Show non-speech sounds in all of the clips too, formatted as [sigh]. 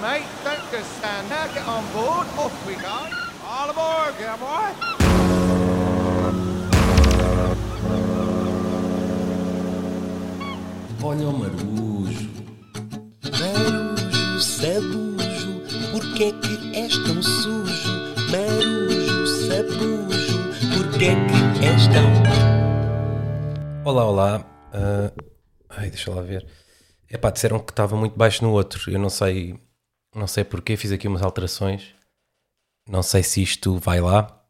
mate. Don't just stand there. Get on board. Off we go. All aboard, boy. Olha o marujo. Marujo, sabujo, porquê é que és tão sujo? Marujo, sabujo, porquê é que és tão... Olá, olá. Ah, ai, deixa lá ver. Epá, disseram que estava muito baixo no outro. Eu não sei, não sei porquê. Fiz aqui umas alterações. Não sei se isto vai lá,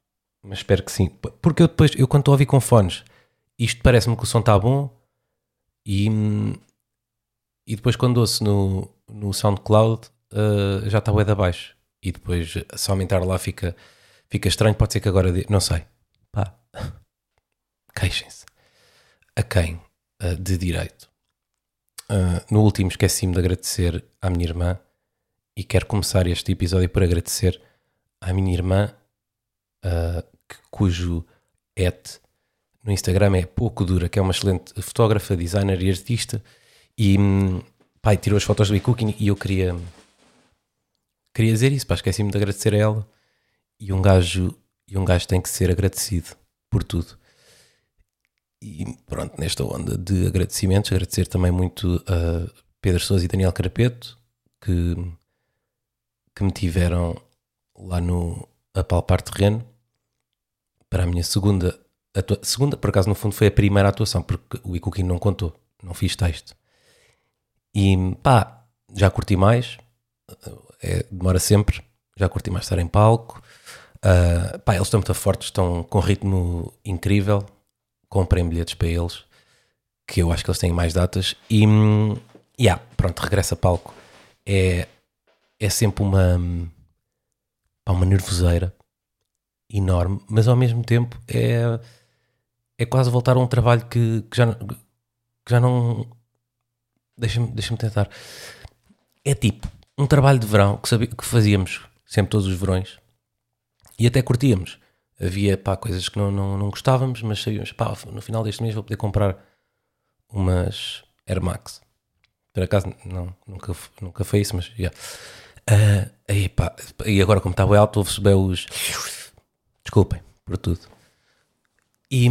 mas espero que sim. Porque eu depois, eu quando estou a ouvir com fones, isto parece-me que o som está bom e, e depois quando ouço no, no SoundCloud ah, já está bué de baixo. E depois, se aumentar lá, fica, fica estranho. Pode ser que agora. dê- Não sei. Pá. [laughs] Queixem-se. A quem? Ah, de direito. Ah, no último, esqueci-me de agradecer à minha irmã e quero começar este episódio por agradecer à minha irmã, que- cujo et no Instagram é pouco dura, que é uma excelente fotógrafa, designer e artista. E hum, pai, tirou as fotos do e-cooking e eu queria, queria dizer isso, pá, esqueci-me de agradecer a ela. E um gajo, e um gajo tem que ser agradecido por tudo. E pronto, nesta onda de agradecimentos, agradecer também muito a Pedro Sousa e Daniel Carapeto, que, que me tiveram lá no a palpar terreno para a minha segunda segunda, por acaso no fundo foi a primeira atuação, porque o Ikukin não contou, não fiz texto. E pá, já curti mais, é, demora sempre, já curti mais estar em palco. Ah, pá, eles estão muito fortes, estão com ritmo incrível. Comprem bilhetes para eles, que eu acho que eles têm mais datas. E, hum, yeah, pronto, regressa a palco. É, é sempre uma, pá, uma nervoseira enorme, mas ao mesmo tempo é, é quase voltar a um trabalho que, que já, que já não. Deixa-me deixa tentar. É tipo um trabalho de verão que, sabia, que fazíamos sempre todos os verões e até curtíamos. Havia pá, coisas que não, não, não gostávamos, mas sabíamos, pá, no final deste mês vou poder comprar umas Air Max. Por acaso, não, nunca, nunca foi isso, mas já. Ah, aí, pá, e agora, como bem alto, ouve-se bem os. Desculpem por tudo. E,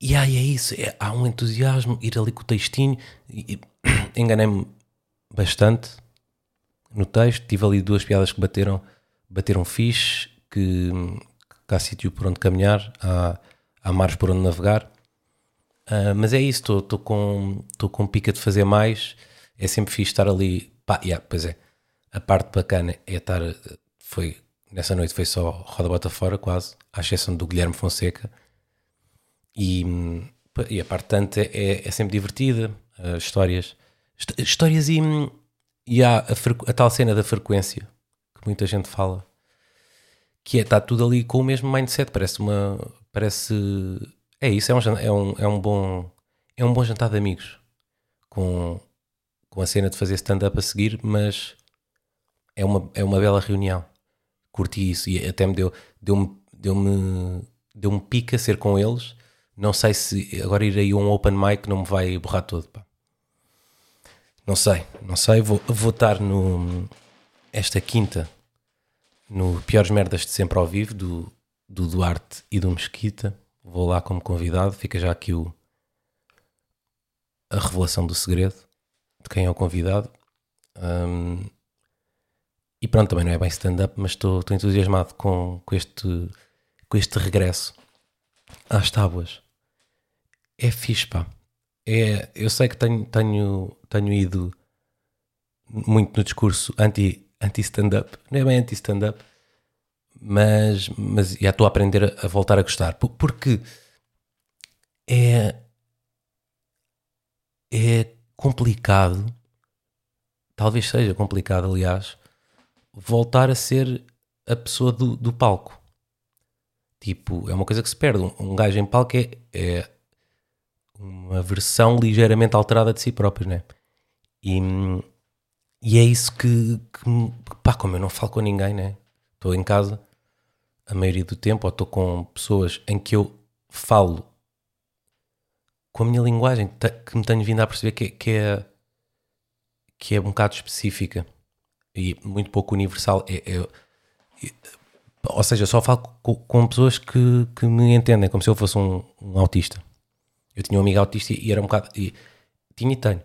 e aí é isso, é- há um entusiasmo, ir ali com o textinho. [coughs] Enganei-me bastante no texto. Tive ali duas piadas que bateram, bateram fixe, que, que há sítio por onde caminhar, há, há mares por onde navegar. Ah, mas é isso, estou com, com pica de fazer mais. É sempre fixe estar ali. Pá, yeah, pois é. A parte bacana é estar. Foi, nessa noite foi só roda bota fora, quase, à exceção do Guilherme Fonseca. E, e a parte tanto é, é, sempre divertida. ah, histórias. hist- Histórias e, e há a, a tal cena da frequência que muita gente fala que é, está tudo ali com o mesmo mindset, parece uma, parece, é isso, é um, é um, é um bom, é um bom jantar de amigos, com, com a cena de fazer stand-up a seguir, mas é uma, é uma bela reunião, curti isso, e até me deu, deu-me, deu-me, deu-me pica ser com eles, não sei se agora ir aí a um open mic não me vai borrar todo, pá. Não sei, não sei, vou, estar no, esta quinta, no Piores Merdas de Sempre ao Vivo, do, do Duarte e do Mesquita. Vou lá como convidado. Fica já aqui o, a revelação do segredo de quem é o convidado. Hum, e pronto, também não é bem stand-up, mas estou estou entusiasmado com, com, este, com este regresso às tábuas. É fixe, pá. É, eu sei que tenho, tenho, tenho ido muito no discurso anti, anti-stand-up. Não é bem anti-stand-up, mas, mas já estou a aprender a, a voltar a gostar. Por- Porque é, é complicado, talvez seja complicado, aliás, voltar a ser a pessoa do, do palco. Tipo, é uma coisa que se perde. Um, um gajo em palco é, é uma versão ligeiramente alterada de si próprio, né? E, e é isso que, que pá, como eu não falo com ninguém, né? Estou em casa a maioria do tempo, ou estou com pessoas em que eu falo com a minha linguagem, que me tenho vindo a perceber que, que é que é um bocado específica. E muito pouco universal. É, é- é- ou seja, só falo com, com pessoas que, que me entendem, como se eu fosse um, um autista. Eu tinha um amigo autista e era um bocado. E, tinha e tenho.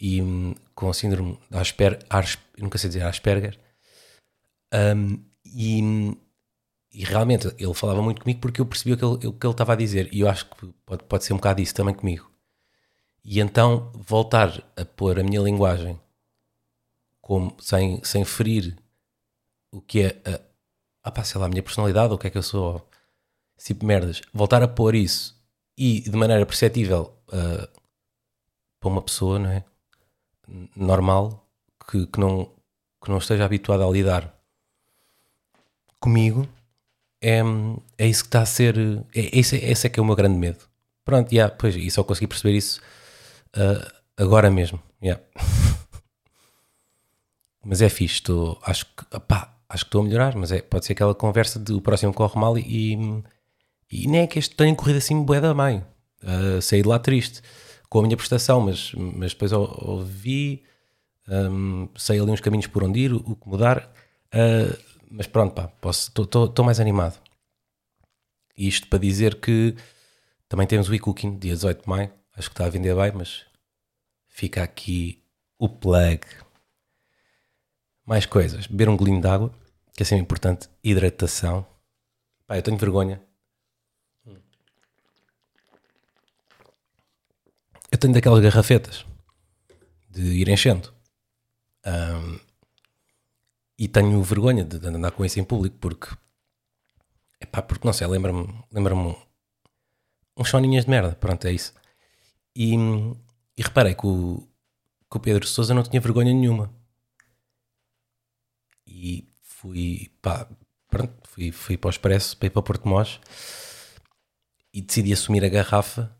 E hum, com síndrome de Asper, Ars- eu nunca sei dizer Asperger. Hum, e, hum, e realmente ele falava muito comigo porque eu percebia o que ele, o que ele estava a dizer. E eu acho que pode, pode ser um bocado isso também comigo. E então voltar a pôr a minha linguagem como, sem, sem ferir o que é a, ah pá, sei lá, a minha personalidade, o que é que eu sou, tipo merdas, voltar a pôr isso e de maneira perceptível ah, para uma pessoa, não é? Normal, que, que, não, que não esteja habituada a lidar comigo, é, é isso que está a ser. É, esse, esse é que é o meu grande medo. Pronto, yeah, pois, e só consegui perceber isso ah, agora mesmo. yeah. [laughs] Mas é fixe, acho que pá, acho que estou a melhorar, mas é, pode ser aquela conversa de o próximo corre mal e, e nem é que este tenha corrido assim bué da mãe. Uh, saí de lá triste com a minha prestação, mas, mas depois ou- ouvi, um, sei ali uns caminhos por onde ir, o que mudar, uh, mas pronto, pá, estou mais animado. Isto para dizer que também temos o e-cooking, dia 18 de maio, acho que está a vender bem, mas fica aqui o plug. Mais coisas. Beber um golinho de água, que é sempre importante. Hidratação. Pá, eu tenho vergonha. Eu tenho daquelas garrafetas de ir enchendo. Ahm, e tenho vergonha de, andar com isso em público porque. Epá, porque não sei, lembra-me lembra uns soninhas de merda. Pronto, é isso. E, e reparei que o, que o Pedro Sousa não tinha vergonha nenhuma e fui, pá, pronto, fui, fui para o Expresso, para ir para Porto Mós e decidi assumir a garrafa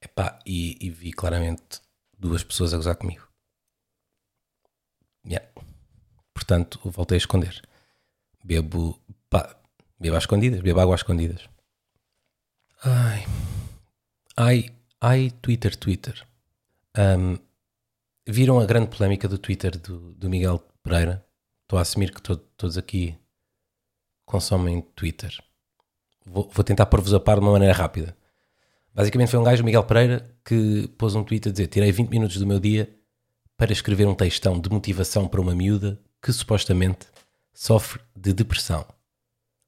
epá, e, e vi claramente duas pessoas a gozar comigo. Yeah. Portanto, voltei a esconder. Bebo, pá, bebo às escondidas, bebo água às escondidas. Ai, ai, ai, Twitter, Twitter. Ahm, viram a grande polémica do Twitter do, do Miguel Pereira? Estou a assumir que to- todos aqui consomem Twitter. Vou, vou tentar pôr-vos a par de uma maneira rápida. Basicamente foi um gajo, Miguel Pereira, que pôs um tweet a dizer: Tirei 20 minutos do meu dia para escrever um textão de motivação para uma miúda que supostamente sofre de depressão.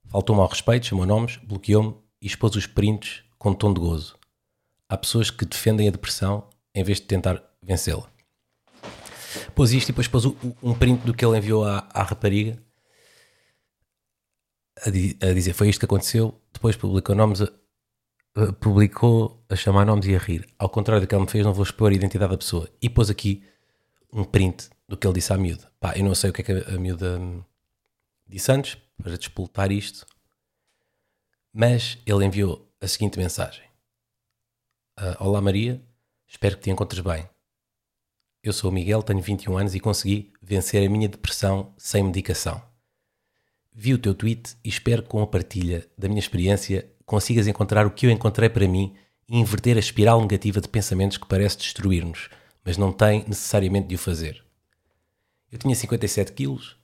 Faltou-me ao respeito, chamou nomes, bloqueou-me e expôs os prints com tom de gozo. Há pessoas que defendem a depressão em vez de tentar vencê-la. Pôs isto e depois pôs um print do que ele enviou à, à rapariga a, di- a dizer foi isto que aconteceu. Depois publicou nomes, a, a- publicou a chamar nomes e a rir. Ao contrário do que ele me fez, não vou expor a identidade da pessoa. E pôs aqui um print do que ele disse à miúda. Pá, eu não sei o que é que a, a miúda hum, disse antes para despoltar isto, mas ele enviou a seguinte mensagem: Ah, Olá Maria, espero que te encontres bem. Eu sou o Miguel, tenho 21 anos e consegui vencer a minha depressão sem medicação. Vi o teu tweet e espero que com a partilha da minha experiência consigas encontrar o que eu encontrei para mim e inverter a espiral negativa de pensamentos que parece destruir-nos, mas não tem necessariamente de o fazer. Eu tinha 57 quilos,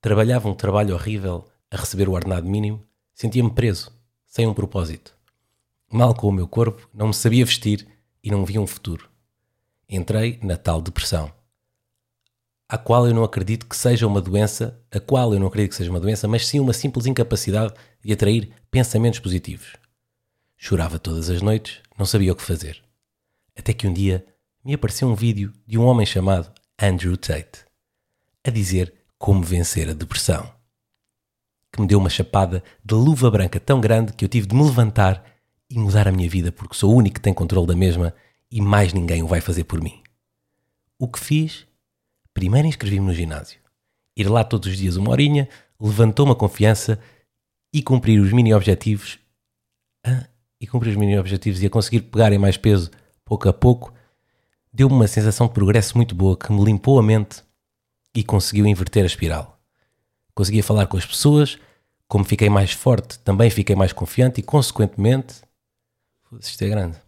trabalhava um trabalho horrível a receber o ordenado mínimo, sentia-me preso, sem um propósito. Mal com o meu corpo, não me sabia vestir e não via um futuro entrei na tal depressão, a qual eu não acredito que seja uma doença, a qual eu não acredito que seja uma doença, mas sim uma simples incapacidade de atrair pensamentos positivos. Chorava todas as noites, não sabia o que fazer. Até que um dia me apareceu um vídeo de um homem chamado Andrew Tate a dizer como vencer a depressão. Que me deu uma chapada de luva branca tão grande que eu tive de me levantar e mudar a minha vida porque sou o único que tem controle da mesma e mais ninguém o vai fazer por mim. O que fiz? Primeiro inscrevi-me no ginásio. Ir lá todos os dias uma horinha levantou-me a confiança e cumprir os mini objetivos. Ah, e cumprir os mini objetivos e a conseguir pegar em mais peso pouco a pouco deu-me uma sensação de progresso muito boa que me limpou a mente e conseguiu inverter a espiral. Conseguia falar com as pessoas, como fiquei mais forte, também fiquei mais confiante e, consequentemente, isto é grande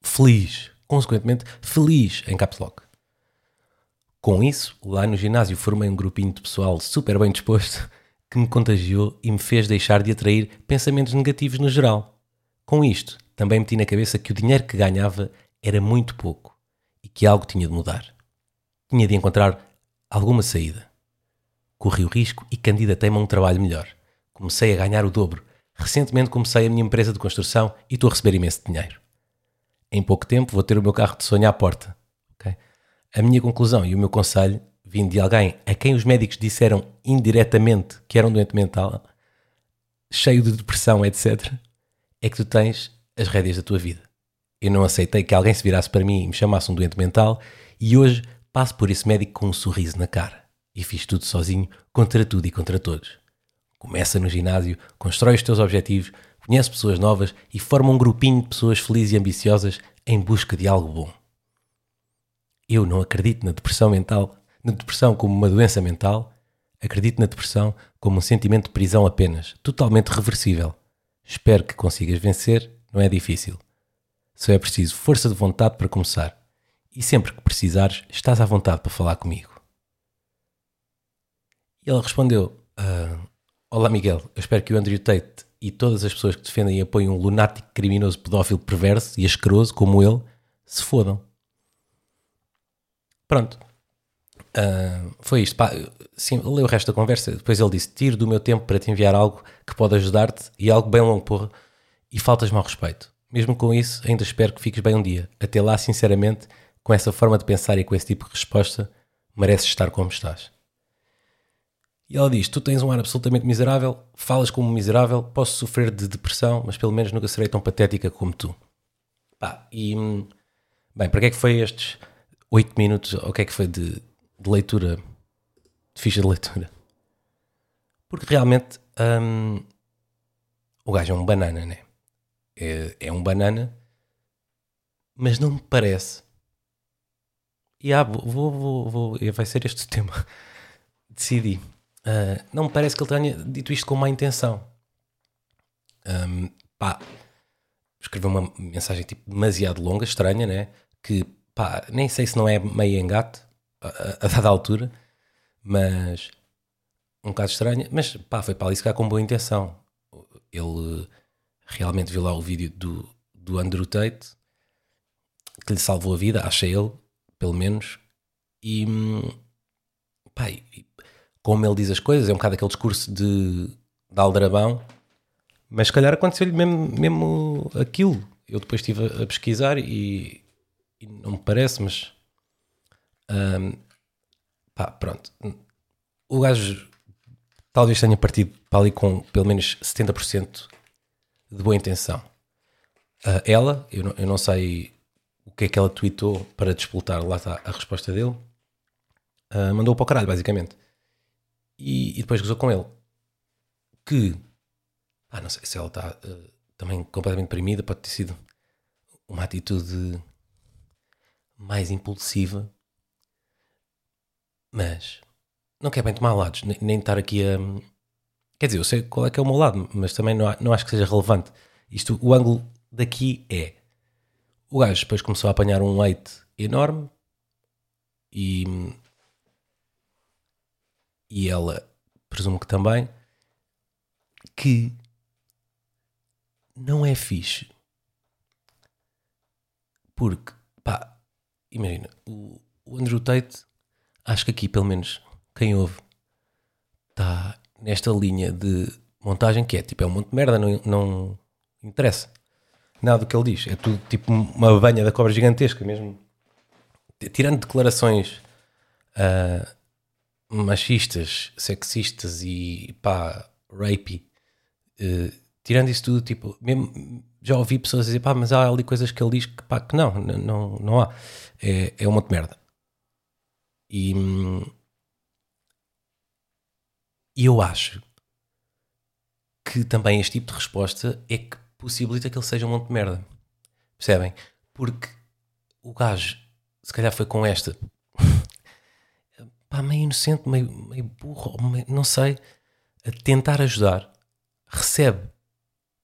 feliz, consequentemente feliz em caps lock. Com isso, lá no ginásio formei um grupinho de pessoal super bem disposto [laughs] que me contagiou e me fez deixar de atrair pensamentos negativos no geral. Com isto, também meti na cabeça que o dinheiro que ganhava era muito pouco e que algo tinha de mudar. Tinha de encontrar alguma saída. Corri o risco e candidatei-me a um trabalho melhor. Comecei a ganhar o dobro. Recentemente comecei a minha empresa de construção e estou a receber imenso dinheiro. Em pouco tempo vou ter o meu carro de sonho à porta. ok? A minha conclusão e o meu conselho, vindo de alguém a quem os médicos disseram indiretamente que era um doente mental, cheio de depressão, etc., é que tu tens as rédeas da tua vida. Eu não aceitei que alguém se virasse para mim e me chamasse um doente mental e hoje passo por esse médico com um sorriso na cara. E fiz tudo sozinho, contra tudo e contra todos. Começa no ginásio, constrói os teus objetivos, conhece pessoas novas e forma um grupinho de pessoas felizes e ambiciosas em busca de algo bom. Eu não acredito na depressão mental, na depressão como uma doença mental, acredito na depressão como um sentimento de prisão apenas, totalmente reversível. Espero que consigas vencer, não é difícil. Só é preciso força de vontade para começar. E sempre que precisares, estás à vontade para falar comigo. E ele respondeu: "Ah, Olá Miguel, eu espero que o Andrew Tate e todas as pessoas que defendem e apoiam um lunático criminoso pedófilo perverso e asqueroso como ele se fodam. Pronto. Ah, foi isto. Pá, sim, leu o resto da conversa. Depois ele disse: Tiro do meu tempo para te enviar algo que pode ajudar-te e algo bem longo, porra. E faltas-me ao respeito. Mesmo com isso, ainda espero que fiques bem um dia. Até lá, sinceramente, com essa forma de pensar e com esse tipo de resposta, mereces estar como estás. E ela diz: Tu tens um ar absolutamente miserável, falas como um miserável, posso sofrer de depressão, mas pelo menos nunca serei tão patética como tu. Pá, e. Bem, para que é que foi estes 8 minutos? Ou o que é que foi de, de leitura? De ficha de leitura? Porque realmente. hum, o gajo é um banana, né? É, é um banana, mas não me parece. E ah, vou, vou, vou, vou- vai ser este o tema. [laughs] Decidi. Ah, não me parece que ele tenha dito isto com má intenção. Ahm, pá, escreveu uma mensagem tipo demasiado longa, estranha, né? Que pá, nem sei se não é meio engate a, a- dada altura, mas um bocado estranha. Mas pá, foi para ali se calhar com boa intenção. Ele realmente viu lá o vídeo do, do Andrew Tate que lhe salvou a vida, acha ele, pelo menos, e hum, pá, como ele diz as coisas, é um bocado aquele discurso de, de aldrabão, mas se calhar aconteceu-lhe mesmo, mesmo aquilo. Eu depois estive a, a pesquisar e, e não me parece, mas pá, pronto. O gajo talvez tenha partido para ali com pelo menos 70% de boa intenção. Ah, ela, eu não, eu não sei o que é que ela tweetou para despoltar, lá está a resposta dele, ah, mandou para o caralho, basicamente. E, e depois gozou com ele. Que, ah, não sei se ela está ah, também completamente deprimida, pode ter sido uma atitude mais impulsiva, mas não quer bem tomar lados, nem, nem estar aqui a. Quer dizer, eu sei qual é que é o meu lado, mas também não, não acho que seja relevante. Isto, o ângulo daqui é. O gajo depois começou a apanhar um leite enorme e. E ela, presumo que também, que não é fixe. Porque, pá, imagina, o, o Andrew Tate, acho que aqui, pelo menos, quem ouve, está nesta linha de montagem que é tipo, é um monte de merda, não, não interessa. Nada do que ele diz, é tudo tipo uma banha da cobra gigantesca mesmo. Tirando declarações ah, machistas, sexistas e pá, rapey, eh, tirando isso tudo, tipo, mesmo já ouvi pessoas dizer, pá, mas há ali coisas que ele diz que pá, que não, não, não há. É, é um monte de merda. E, hum, e eu acho que também este tipo de resposta é que possibilita que ele seja um monte de merda. Percebem? Porque o gajo, se calhar foi com esta, pá, meio inocente, meio, meio burro, meio- não sei, a tentar ajudar, recebe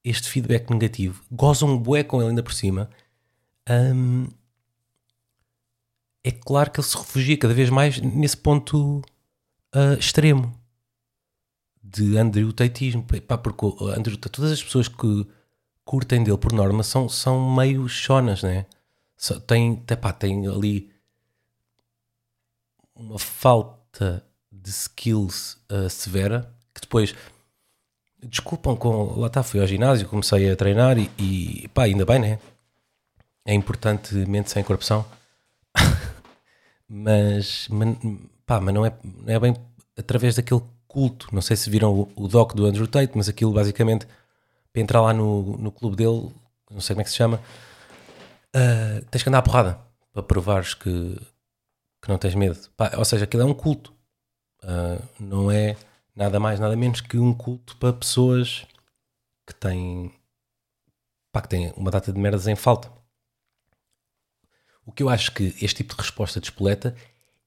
este feedback negativo, goza um bué com ele ainda por cima. hum, é claro que ele se refugia cada vez mais nesse ponto ah, extremo de Andrew Tateismo. Pá, porque Andrew todas as pessoas que curtem dele por norma são, são meio chonas, né? Tem, pá, tem ali uma falta de skills ah, severa que depois desculpam com. Lá está, fui ao ginásio, comecei a treinar e, e pá, ainda bem, né? É importante mente sem corrupção. [laughs] mas, pá, mas não, é, não é bem através daquele culto. Não sei se viram o, o doc do Andrew Tate, mas aquilo basicamente para entrar lá no, no clube dele, não sei como é que se chama, ah, tens que andar à porrada para provares que, que não tens medo. Pá, ou seja, aquilo é um culto. Ah, não é nada mais, nada menos que um culto para pessoas que têm, pá, que têm uma data de merdas em falta. O que eu acho que este tipo de resposta de espoleta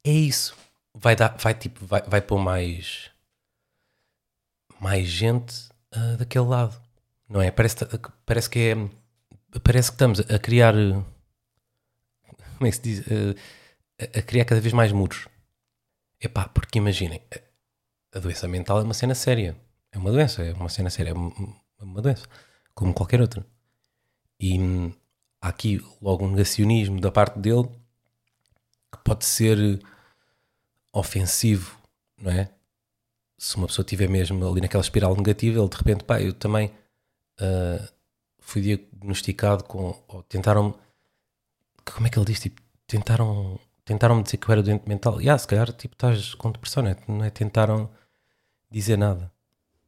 é isso. Vai dar, vai tipo, vai, vai pôr mais mais gente ah, daquele lado. Não é? Parece, parece que é parece que estamos a criar eh, como é que se diz? Eh, a, criar cada vez mais muros. Epá, porque imaginem, a- a doença mental é uma cena séria. É uma doença, é uma cena séria, é uma uma doença, como qualquer outra. E hum, há aqui logo um negacionismo da parte dele que pode ser ofensivo, não é? Se uma pessoa estiver mesmo ali naquela espiral negativa, ele de repente, pá, eu também ah, fui diagnosticado com, ou tentaram como é que ele diz, tipo, tentaram tentaram-me dizer que eu era doente mental. Yeah, se calhar, tipo, estás com depressão, não é? Não é? Tentaram dizer nada.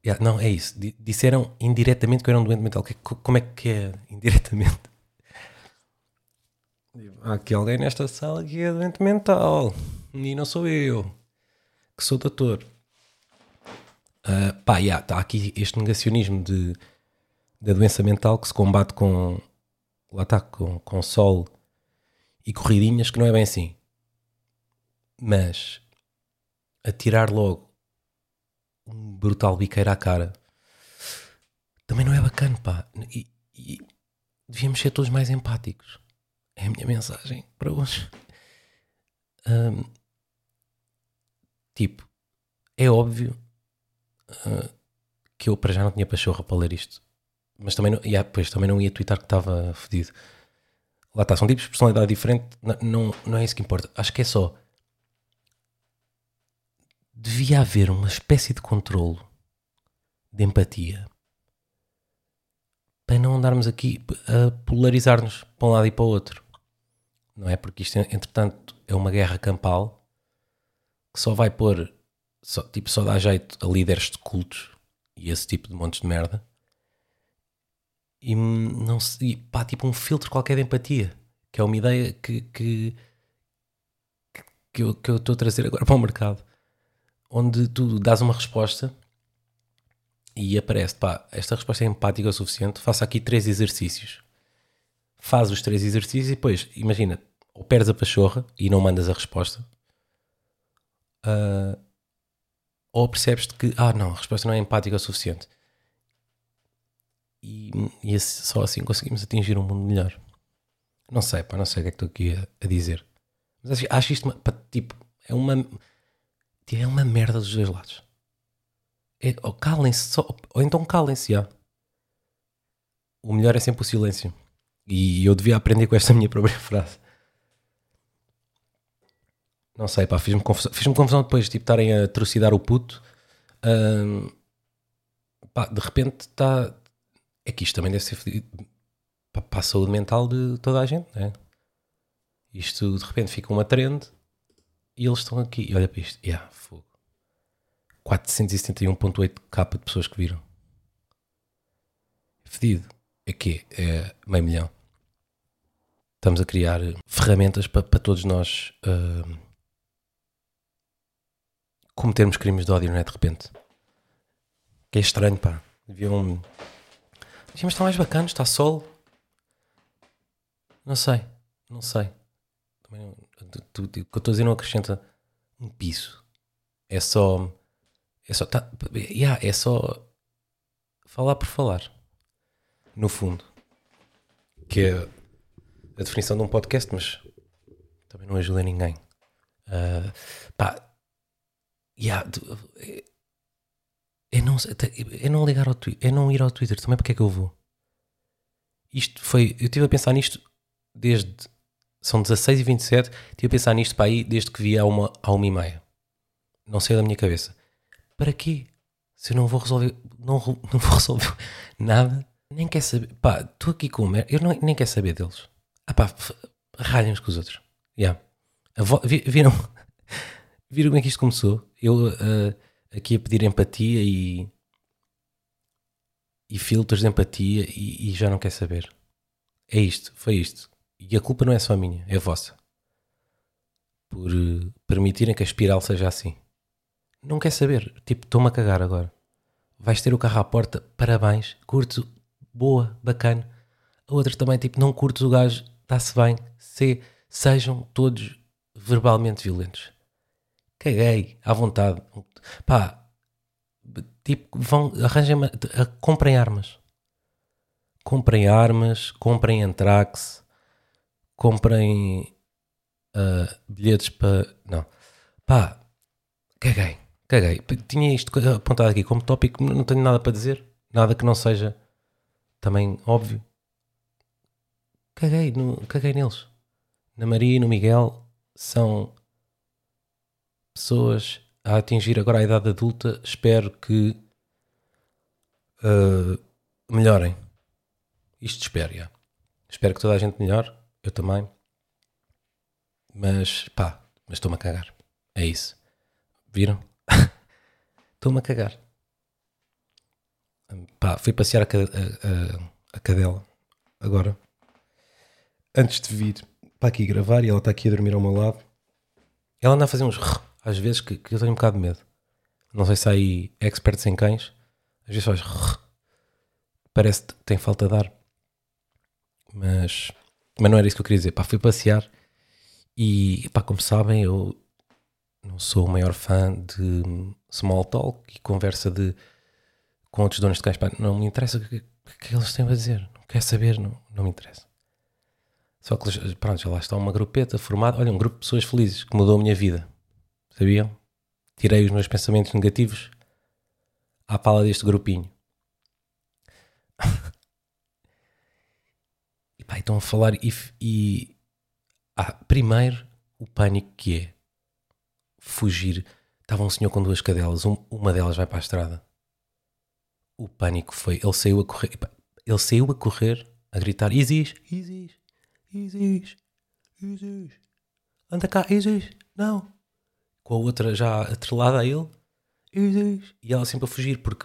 Yeah, não, é isso. Di- Disseram indiretamente que eu era um doente mental. Que- Como é que é [laughs] indiretamente? Há aqui alguém nesta sala que é doente mental. E não sou eu, que sou doutor. Ah, pá, yeah, está aqui este negacionismo de, da doença mental que se combate com, lá está, com, com sol e corridinhas, que não é bem assim. Mas atirar logo um brutal biqueiro à cara também não é bacana, pá. E, e devíamos ser todos mais empáticos. É a minha mensagem para hoje. Ahm, tipo, é óbvio ah, que eu para já não tinha pachorra para ler isto. Mas também não, yeah, pois, também não ia twittar que estava fedido. Lá está, são tipos de personalidade diferente, n- não, não é isso que importa. Acho que é só. Devia haver uma espécie de controlo de empatia para não andarmos aqui a polarizar-nos para um lado e para o outro. Não é? Porque isto, entretanto, é uma guerra campal que só vai pôr, só, tipo, só dá jeito a líderes de cultos e esse tipo de montes de merda e não e, pá, tipo um filtro qualquer de empatia, que é uma ideia que, que, que eu estou a trazer agora para o mercado, onde tu dás uma resposta e aparece, pá, esta resposta é empática o suficiente, faça aqui três exercícios. Faz os três exercícios e depois, imagina, ou perdes a pachorra e não mandas a resposta, ah, ou percebes-te que, ah, não, a resposta não é empática o suficiente e, e esse- só assim conseguimos atingir um mundo melhor. Não sei, pá, não sei o que é que estou aqui a, a dizer. Mas acho, acho isto, pá, tipo, é uma, é uma merda dos dois lados. É, ou calem-se, só, ou então calem-se, já. O melhor é sempre o silêncio. E eu devia aprender com esta minha própria [laughs] frase. Não sei, pá, fiz-me confusão, fiz confusão depois, tipo, estarem a trucidar o puto. Pá, de repente está. É que isto também deve ser para a saúde mental de toda a gente, né? Isto de repente fica uma trend e eles estão aqui. E olha para isto, yeah, fogo. 471,8k de pessoas que viram. Fedido. É que é meio milhão. Estamos a criar ferramentas para, para todos nós ahm, cometermos crimes de ódio, não é? De repente. Que é estranho, pá. Deviam. Devíamos estar mais bacanas, está sol. Não sei, não sei. Também o que eu estou a dizer não acrescenta um piso. É só. É só. Tá, yeah, é só. Falar por falar. No fundo. Que é a definição de um podcast, mas. Também não ajuda ninguém. Ah, pá, yeah, é, é não, é não ligar ao Twitter, é não ir ao Twitter, também porque é que eu vou? Isto foi, eu estive a pensar nisto desde, são 16 e 27, estive a pensar nisto para aí desde que vi a uma, a uma e meia. Não saiu da minha cabeça. Para quê? Se eu não vou resolver, não, [laughs] não vou resolver nada, nem quer saber, pá, estou aqui com o mer- eu não, nem quero saber deles. Ah pá, f- ralhem uns com os outros. Yeah. Vo- vi- viram, [laughs] viram como é que isto começou? Eu ah, aqui a pedir empatia e, e filtros de empatia e, e já não quer saber. É isto, foi isto. E a culpa não é só minha, é vossa. Por eh, permitirem que a espiral seja assim. Não quer saber. Tipo, estou-me a cagar agora. Vais ter o carro à porta, parabéns, curto, boa, bacana. A outra também, tipo, não curtes o gajo, está-se bem. Se, sejam todos verbalmente violentos. Caguei, à vontade. Pá, tipo, vão, arranjem, comprem armas. Comprem armas, comprem antrax, comprem ah, bilhetes para. Não. Pá, caguei, caguei. Tinha isto apontado aqui como tópico, não tenho nada para dizer. Nada que não seja também óbvio. Caguei, no, caguei neles. Na Maria e no Miguel são pessoas a atingir agora a idade adulta. Espero que ah, melhorem. Isto espero, já. Espero que toda a gente melhore. Eu também. Mas, pá, mas estou-me a cagar. É isso. Viram? [laughs] Estou-me a cagar. Pá, fui passear a, a- a- a cadela. Agora. Antes de vir para aqui gravar e ela está aqui a dormir ao meu lado. Ela anda a fazer uns às vezes que, que eu tenho um bocado de medo. Não sei se há aí experts em cães. Às vezes faz. Parece que tem falta de ar. Mas, mas não era isso que eu queria dizer. Pá, fui passear e, pá, como sabem, eu não sou o maior fã de small talk e conversa de, com outros donos de cães. Pá, não me interessa o que, que eles têm a dizer. Não quer saber, não, não me interessa. Só que, pronto, já lá está uma grupeta formada. Olha, um grupo de pessoas felizes que mudou a minha vida. Sabiam? Tirei os meus pensamentos negativos à pala deste grupinho. Pá, estão a falar e, e ah, primeiro o pânico que é fugir. Estava um senhor com duas cadelas, um- uma delas vai para a estrada. O pânico foi, ele saiu a correr, ele saiu a correr, a gritar: Isis, Isis, Isis, Isis, anda cá, Isis, não. Com a outra já atrelada a ele, Isis, e ela sempre a fugir, porque,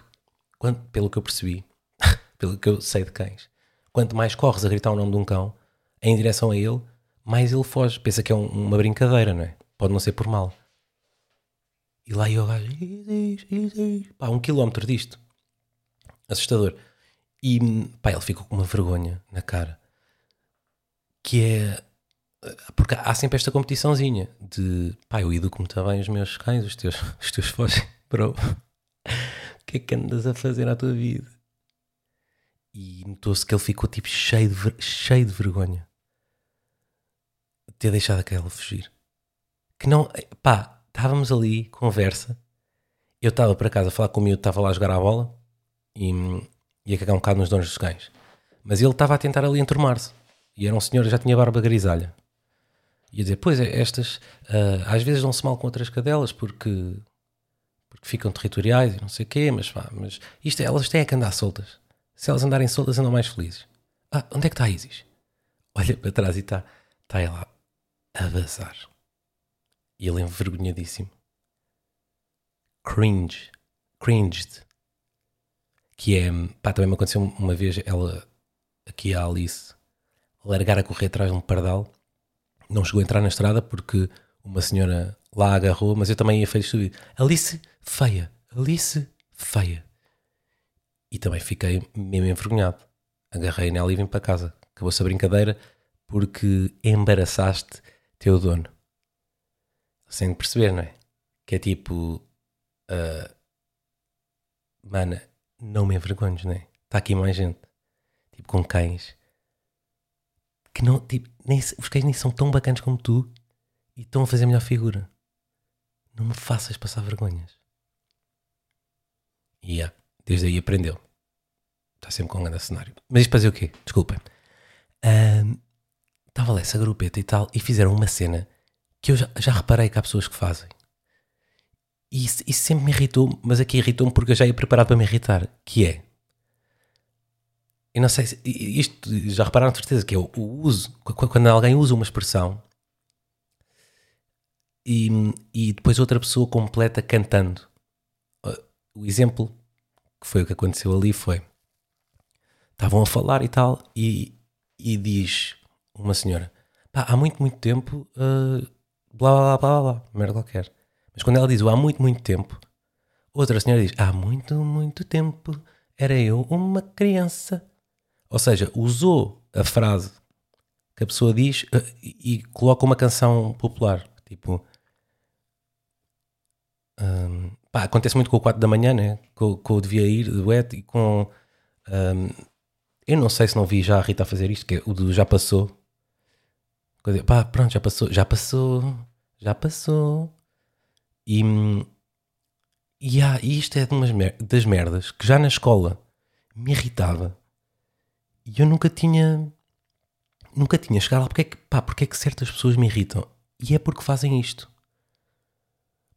quando, pelo que eu percebi, [laughs] pelo que eu sei de cães, quanto mais corres a gritar o nome de um cão em direção a ele, mais ele foge. Pensa que é um- uma brincadeira, não é? Pode não ser por mal. E lá o gajo, pá, um quilómetro disto. Assustador. E pá, ele ficou com uma vergonha na cara. Que é. Porque há sempre esta competiçãozinha de pá, eu educo muito bem os meus cães, os teus, [laughs] os teus fogem, bro. [laughs] O que é que andas a fazer à tua vida? E notou-se que ele ficou tipo cheio de, cheio de vergonha de ter deixado aquela fugir. Que não, pá, estávamos ali, conversa. Eu estava para casa a falar com o miúdo, estava lá a jogar à bola e ia cagar um bocado nos donos dos cães. Mas ele estava a tentar ali enturmar-se. E era um senhor, já tinha barba grisalha. E a dizer, pois é, estas ah, às vezes dão-se mal com outras cadelas porque, porque ficam territoriais e não sei o quê, mas, pá, mas isto, elas têm que andar soltas. Se elas andarem soltas, andam mais felizes. Ah, onde é que está a Isis? Olha para trás e está está ela a vazar. E ele envergonhadíssimo. Cringe. Cringed. Que é, pá, também me aconteceu uma vez, ela, aqui a Alice, largar a correr atrás de um pardal. Não chegou a entrar na estrada porque uma senhora lá agarrou, mas eu também ia feito estúpido. Alice, feia. Alice, feia. E também fiquei mesmo envergonhado. Agarrei nela e vim para casa. Acabou-se a brincadeira porque embaraçaste teu dono. Sem perceber, não é? Que é tipo. ah, mana, não me envergonhes, não é? Está aqui mais gente. Tipo, com cães. Que não. Tipo, nem, os cães nem são tão bacanas como tu. e estão a fazer a melhor figura. Não me faças passar vergonhas. E yeah, desde aí aprendeu. Está sempre com um grande cenário. Mas isto para dizer o quê? Desculpem. Estava lá essa grupeta e tal, e fizeram uma cena que eu já, já reparei que há pessoas que fazem. E isso, isso sempre me irritou, mas aqui irritou-me porque eu já ia preparado para me irritar. Que é. Eu não sei se. Isto já repararam de certeza que é o, o uso. qu- Quando alguém usa uma expressão e, e depois outra pessoa completa cantando. O exemplo que foi o que aconteceu ali foi. Estavam a falar e tal, e, e diz uma senhora: pá, há muito, muito tempo, uh, blá blá blá blá blá, merda qualquer. Mas quando ela diz o há muito, muito tempo, outra senhora diz: há muito, muito tempo era eu uma criança. Ou seja, usou a frase que a pessoa diz uh, e, e coloca uma canção popular. Tipo. hum, pá, acontece muito com o 4 da manhã, né? Com, o Devia Ir, dueto, e com. hum, eu não sei se não vi já a Rita fazer isto, que é o do Já Passou. Pá, pronto, já passou, já passou, já passou. E, hum, e, há- e isto é de umas mer- das merdas que já na escola me irritava. E eu nunca tinha. Nunca tinha chegado lá. Porque é que, pá, porque é que certas pessoas me irritam? E é porque fazem isto.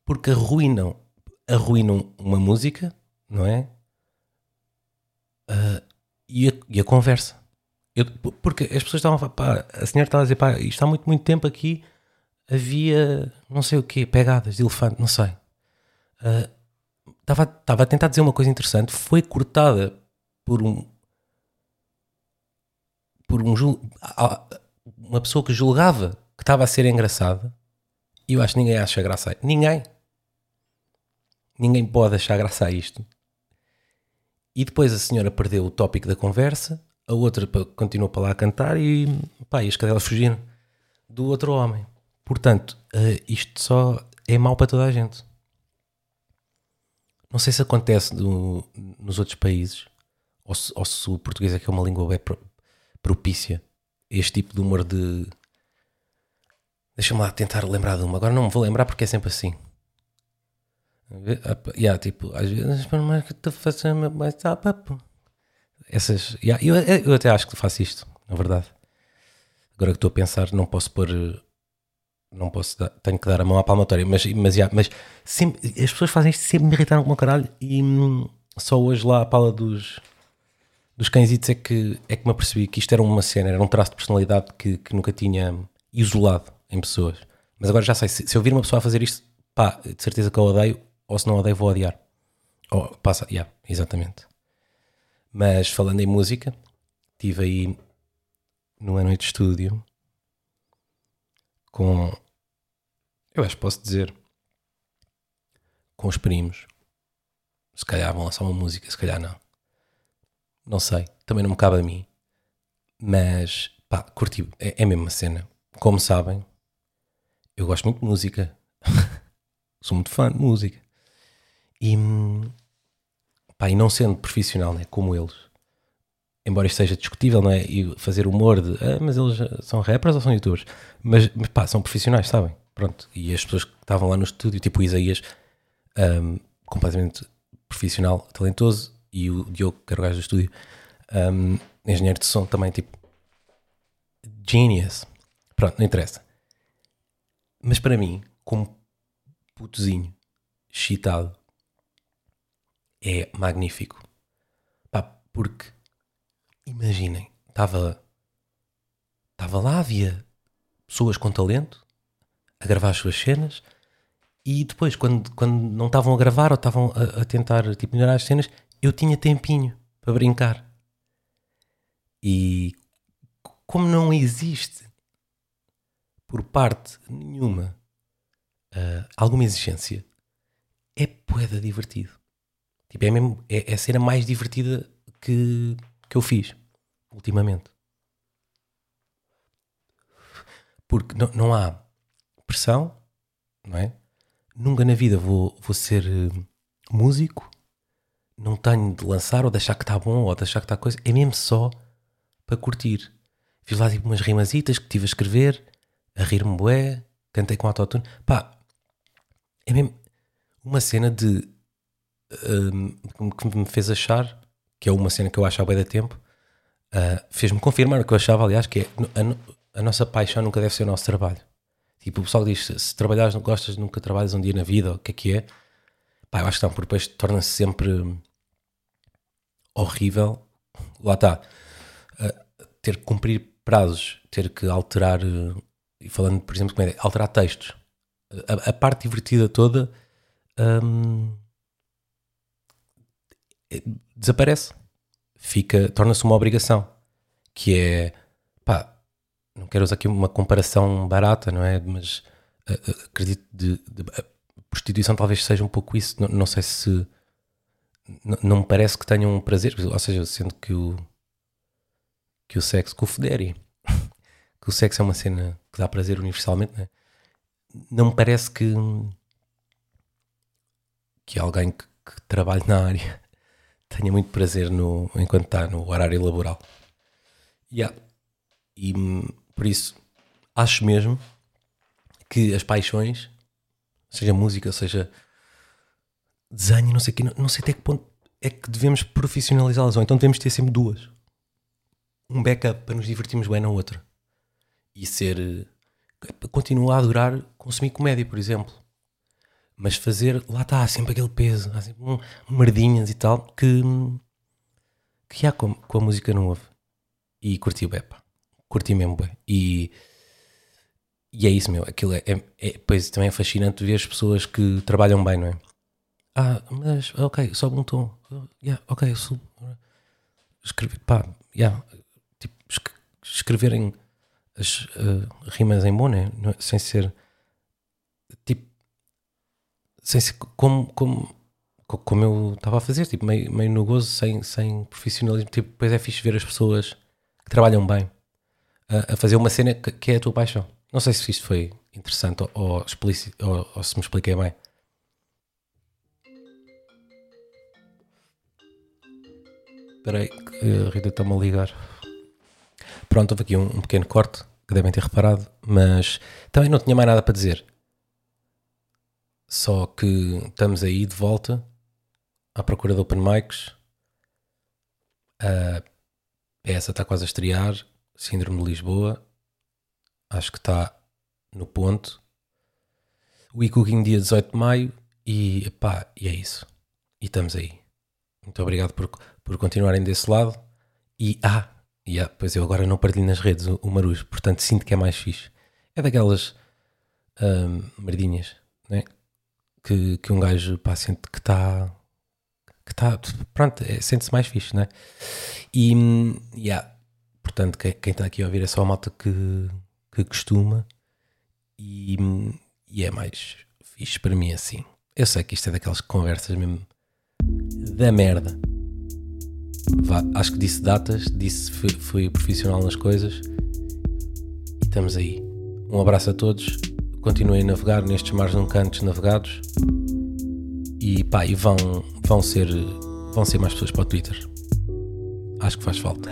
Porque arruinam, arruinam uma música, não é? Ah, e, a, e a conversa. Eu- porque as pessoas estavam pá, a senhora estava a dizer, pá, isto há muito, muito tempo aqui havia não sei o quê, pegadas de elefante, não sei. Ah, Estava estava a tentar dizer uma coisa interessante, foi cortada por um por um uma pessoa que julgava que estava a ser engraçada e eu acho que ninguém acha graça ninguém ninguém pode achar graça a isto e depois a senhora perdeu o tópico da conversa a outra continuou para lá a cantar e, pá, e as cadelas fugiram do outro homem portanto eh, isto só é mau para toda a gente não sei se acontece no- nos outros países ou se, ou se o português é que é uma língua propícia a este tipo de humor de. Deixa-me lá tentar lembrar de uma. Agora não me vou lembrar porque é sempre assim. Ah, Yeah, tipo, às vezes para mais que tu faças mais ah, papo. Essas. yeah, eu, eu até acho que faço isto, na verdade. Agora que estou a pensar, não posso pôr. Não posso dar, tenho que dar a mão à palmatória, mas, mas, yeah, mas sempre, as pessoas fazem isto sempre me irritaram como caralho e hum, só hoje lá a pala dos, dos cãezitos é que, é que me apercebi que isto era uma cena, era um traço de personalidade que, que nunca tinha isolado em pessoas. Mas agora já sei, se, se eu vir uma pessoa a fazer isto, pá, de certeza que eu odeio, ou se não odeio, vou odiar. Oh, passa, yeah, exatamente. Mas falando em música, estive aí numa noite de estúdio com, eu acho que posso dizer, com os primos. Se calhar vão lançar uma música, se calhar não. Não sei, também não me cabe a mim. Mas, pá, curti, é, é mesmo uma cena. Como sabem, eu gosto muito de música. [laughs] Sou muito fã de música. E, pá, e não sendo profissional, né, como eles, embora isto seja discutível, não é? E fazer humor de, ah, mas eles são rappers ou são youtubers? Mas, mas pá, são profissionais, sabem? Pronto. E as pessoas que estavam lá no estúdio, tipo o Isaías, hum, completamente profissional, talentoso, e o Diogo, que era o gajo do estúdio, hum, engenheiro de som também, tipo, genius. Pronto, não interessa. Mas para mim, como putozinho, excitado, é magnífico. Pá, porque imaginem, estava estava lá, havia pessoas com talento a gravar as suas cenas e depois, quando, quando não estavam a gravar ou estavam a, a tentar tipo, melhorar as cenas, eu tinha tempinho para brincar. E como não existe por parte nenhuma ah, alguma exigência, é poeda divertido. Tipo, é, mesmo, é, é a cena mais divertida que, que eu fiz ultimamente. Porque não, não há pressão, não é? Nunca na vida vou, vou ser eh, músico, não tenho de lançar ou de achar que está bom ou de achar que está coisa, é mesmo só para curtir. Fiz lá tipo umas rimazitas que estive a escrever, a rir-me bué, cantei com autotune. Pá, é mesmo uma cena de. Hum, que me fez achar, que é uma cena que eu acho há bem da tempo, ah, fez-me confirmar o que eu achava, aliás, que é a, a nossa paixão nunca deve ser o nosso trabalho. Tipo, o pessoal diz: se, trabalhares, não gostas, nunca trabalhas um dia na vida, o que é que é. Pá, eu acho que não, porque depois torna-se sempre horrível. Lá está. Ah, ter que cumprir prazos, ter que alterar, e falando, por exemplo, de comédia, alterar textos. A, a parte divertida toda eh, desaparece. Fica, torna-se uma obrigação. Que é, pá, não quero usar aqui uma comparação barata, não é? Mas eh, eh, acredito de, de- a prostituição talvez seja um pouco isso. Não, não sei se não me parece que tenham um prazer, ou seja, sendo que o que o sexo, que o federi, [laughs] que o sexo é uma cena que dá prazer universalmente, não, é? não me parece que que alguém que, que trabalhe na área tenha muito prazer no, enquanto está no horário laboral. Yeah. E hum, por isso acho mesmo que as paixões, seja música, seja desenho, não sei o quê, não, não sei até que ponto é que devemos profissionalizá-las, ou então devemos ter sempre duas. Um backup para nos divertirmos bem na outra. E ser. eh, Continuar a adorar consumir comédia, por exemplo. Mas fazer. Lá está, há sempre aquele peso, há sempre um, merdinhas e tal, que. que há com, com a música não houve. E curti bem, pá. Curti mesmo bem. E. E é isso, meu. Aquilo é, é, é- Pois também é fascinante ver as pessoas que trabalham bem, não é? Ah, mas, ok, sobe um tom. Yeah, ok, eu subo. Escrever, pá, yeah, tipo, esc- escreverem as eh, rimas em bom, né? É? Sem ser, tipo, sem como, como, co- como eu estava a fazer, tipo, meio, meio no gozo, sem, sem profissionalismo. Tipo, depois é fixe ver as pessoas que trabalham bem a, a fazer uma cena que, que é a tua paixão. Não sei se isto foi interessante ou, ou explícito, ou, ou se me expliquei bem. Espera aí, a Rita está-me a ligar. Pronto, houve aqui um, um pequeno corte, que devem ter reparado, mas também não tinha mais nada para dizer. Só que estamos aí de volta à procura de open mics. A peça está quase a estrear, Síndrome de Lisboa. Acho que está no ponto. O e-cooking dia 18 de maio e, epá, e é isso. E estamos aí. Muito obrigado por, por continuarem desse lado. E, ah, e, ah, pois eu agora não partilho nas redes o, o Marujo, portanto sinto que é mais fixe. É daquelas ahm, merdinhas, né? Que, que um gajo pá, sente que está. Que está. Pronto, é, sente-se mais fixe, né? E, hum, yeah, portanto, quem, está aqui a ouvir é só a malta que, que costuma e, e é mais fixe para mim assim. Eu sei que isto é daquelas conversas mesmo da merda. Vá, acho que disse datas, disse fui, fui profissional nas coisas e estamos aí. Um abraço a todos. Continuem a navegar nestes mares num cantos navegados e pá, e vão, vão ser vão ser mais pessoas para o Twitter. Acho que faz falta.